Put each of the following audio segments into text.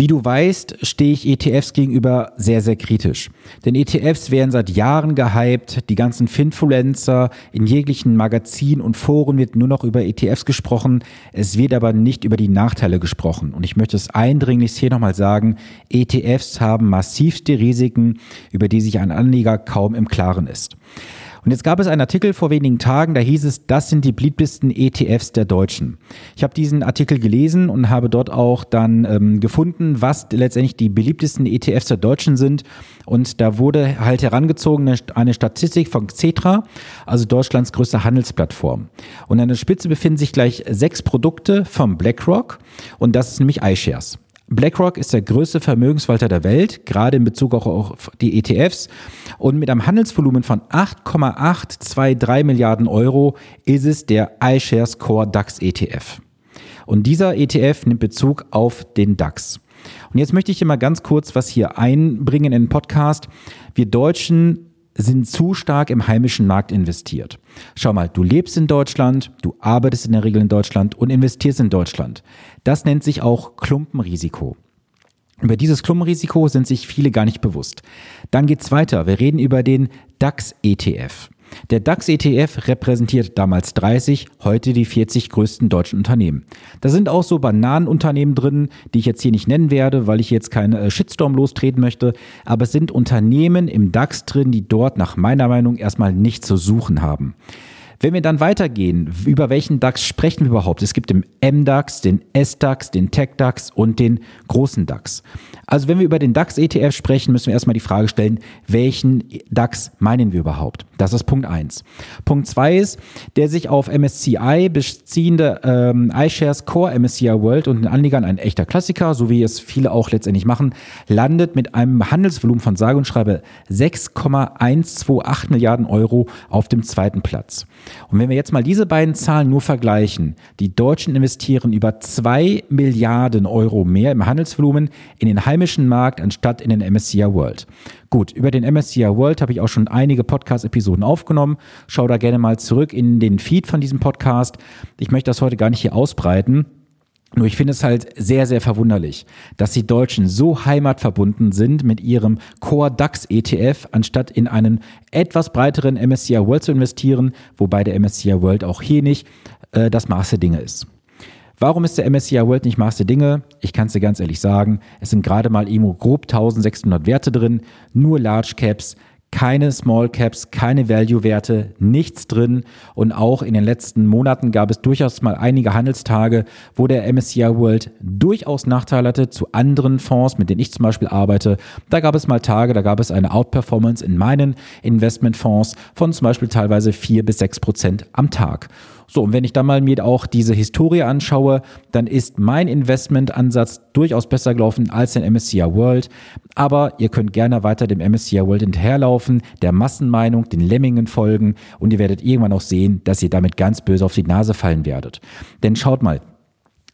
Wie du weißt, stehe ich ETFs gegenüber sehr, sehr kritisch. Denn ETFs werden seit Jahren gehypt, die ganzen Finfluencer, in jeglichen Magazinen und Foren wird nur noch über ETFs gesprochen, es wird aber nicht über die Nachteile gesprochen. Und ich möchte es eindringlichst hier nochmal sagen, ETFs haben massivste Risiken, über die sich ein Anleger kaum im Klaren ist. Und jetzt gab es einen Artikel vor wenigen Tagen, da hieß es, das sind die beliebtesten ETFs der Deutschen. Ich habe diesen Artikel gelesen und habe dort auch dann ähm, gefunden, was letztendlich die beliebtesten ETFs der Deutschen sind. Und da wurde halt herangezogen eine, Statistik von Xetra, also Deutschlands größte Handelsplattform. Und an der Spitze befinden sich gleich sechs Produkte vom BlackRock und das ist nämlich iShares. BlackRock ist der größte Vermögensverwalter der Welt, gerade in Bezug auch auf die ETFs. Und mit einem Handelsvolumen von 8,823 Milliarden Euro ist es der iShares Core DAX ETF. Und dieser ETF nimmt Bezug auf den DAX. Und jetzt möchte ich hier mal ganz kurz was hier einbringen in den Podcast. Wir Deutschen sind zu stark im heimischen Markt investiert. Schau mal, du lebst in Deutschland, du arbeitest in der Regel in Deutschland und investierst in Deutschland. Das nennt sich auch Klumpenrisiko. Über dieses Klumpenrisiko sind sich viele gar nicht bewusst. Dann geht's weiter. Wir reden über den DAX-ETF. Der DAX-ETF repräsentiert damals 30, heute die 40 größten deutschen Unternehmen. Da sind auch so Bananenunternehmen drin, die ich jetzt hier nicht nennen werde, weil ich jetzt keinen äh, Shitstorm lostreten möchte. Aber es sind Unternehmen im DAX drin, die dort nach meiner Meinung erstmal nichts zu suchen haben. Wenn wir dann weitergehen, über welchen DAX sprechen wir überhaupt? Es gibt den MDAX, den SDAX, den TechDAX und den großen DAX. Also wenn wir über den DAX-ETF sprechen, müssen wir erstmal die Frage stellen, welchen DAX meinen wir überhaupt? Das ist Punkt eins. Punkt zwei ist, der sich auf MSCI beziehende ähm, iShares Core MSCI World und den Anlegern ein echter Klassiker, so wie es viele auch letztendlich machen, landet mit einem Handelsvolumen von sage und schreibe 6,128 Milliarden Euro auf dem zweiten Platz. Und wenn wir jetzt mal diese beiden Zahlen nur vergleichen, die Deutschen investieren über zwei Milliarden Euro mehr im Handelsvolumen in den heimischen Markt anstatt in den MSCI World. Gut, über den MSCI World habe ich auch schon einige Podcast-Episoden aufgenommen. Schau da gerne mal zurück in den Feed von diesem Podcast. Ich möchte das heute gar nicht hier ausbreiten. Nur ich finde es halt sehr, sehr verwunderlich, dass die Deutschen so heimatverbunden sind mit ihrem Core DAX ETF, anstatt in einen etwas breiteren MSCI World zu investieren, wobei der MSCI World auch hier nicht äh, das Maß der Dinge ist. Warum ist der MSCI World nicht Maß der Dinge? Ich kann es dir ganz ehrlich sagen, es sind gerade mal irgendwo grob 1600 Werte drin, nur Large Caps, keine Small Caps, keine Value-Werte, nichts drin. Und auch in den letzten Monaten gab es durchaus mal einige Handelstage, wo der MSCI World durchaus Nachteile hatte zu anderen Fonds, mit denen ich zum Beispiel arbeite. Da gab es mal Tage, da gab es eine Outperformance in meinen Investmentfonds von zum Beispiel teilweise vier bis sechs Prozent am Tag. So, und wenn ich dann mal mir auch diese Historie anschaue, dann ist mein Investmentansatz durchaus besser gelaufen als den MSCI World. Aber ihr könnt gerne weiter dem MSCI World hinterherlaufen, der Massenmeinung, den Lemmingen folgen und ihr werdet irgendwann auch sehen, dass ihr damit ganz böse auf die Nase fallen werdet. Denn schaut mal,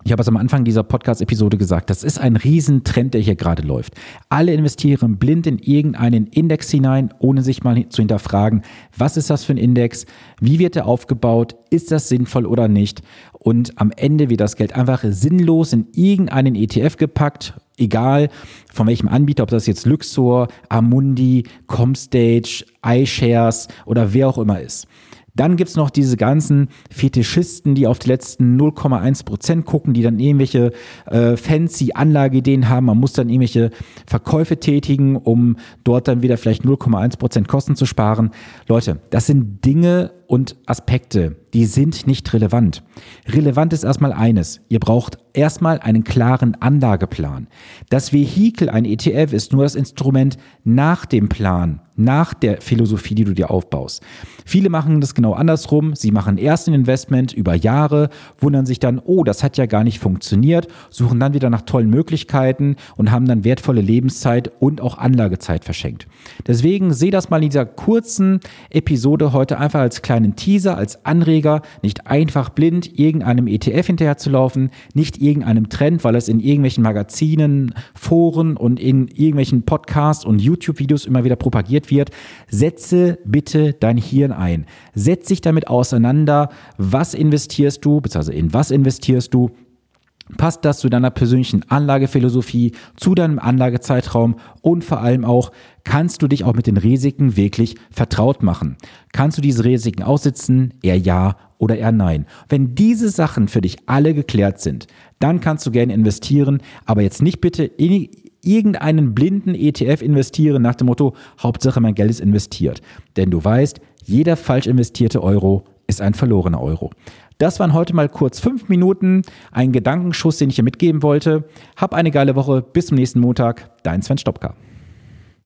ich habe es am Anfang dieser Podcast-Episode gesagt, das ist ein Riesentrend, der hier gerade läuft. Alle investieren blind in irgendeinen Index hinein, ohne sich mal zu hinterfragen, was ist das für ein Index, wie wird er aufgebaut, ist das sinnvoll oder nicht. Und am Ende wird das Geld einfach sinnlos in irgendeinen ETF gepackt, egal von welchem Anbieter, ob das jetzt Luxor, Amundi, Comstage, iShares oder wer auch immer ist. Dann gibt's noch diese ganzen Fetischisten, die auf die letzten 0,1 Prozent gucken, die dann irgendwelche äh, fancy Anlageideen haben. Man muss dann irgendwelche Verkäufe tätigen, um dort dann wieder vielleicht 0,1 Prozent Kosten zu sparen. Leute, das sind Dinge und Aspekte, die sind nicht relevant. Relevant ist erstmal eines. Ihr braucht erstmal einen klaren Anlageplan. Das Vehikel, ein ETF, ist nur das Instrument nach dem Plan, nach der Philosophie, die du dir aufbaust. Viele machen das genau andersrum. Sie machen erst ein Investment über Jahre, wundern sich dann, oh, das hat ja gar nicht funktioniert, suchen dann wieder nach tollen Möglichkeiten und haben dann wertvolle Lebenszeit und auch Anlagezeit verschenkt. Deswegen sehe das mal in dieser kurzen Episode heute einfach als kleinen Teaser, als Anreger, nicht einfach blind irgendeinem ETF hinterherzulaufen, nicht irgendeinem Trend, weil es in irgendwelchen Magazinen, Foren und in irgendwelchen Podcasts und YouTube-Videos immer wieder propagiert wird. Setze bitte dein Hirn ein. Setz dich damit auseinander, was investierst du, beziehungsweise in was investierst du Passt das zu deiner persönlichen Anlagephilosophie, zu deinem Anlagezeitraum und vor allem auch, kannst du dich auch mit den Risiken wirklich vertraut machen? Kannst du diese Risiken aussitzen? Eher ja oder eher nein? Wenn diese Sachen für dich alle geklärt sind, dann kannst du gerne investieren, aber jetzt nicht bitte in irgendeinen blinden ETF investieren nach dem Motto, Hauptsache mein Geld ist investiert. Denn du weißt, jeder falsch investierte Euro ist ein verlorener Euro. Das waren heute mal kurz fünf Minuten, ein Gedankenschuss, den ich dir mitgeben wollte. Hab eine geile Woche, bis zum nächsten Montag, dein Sven Stopka.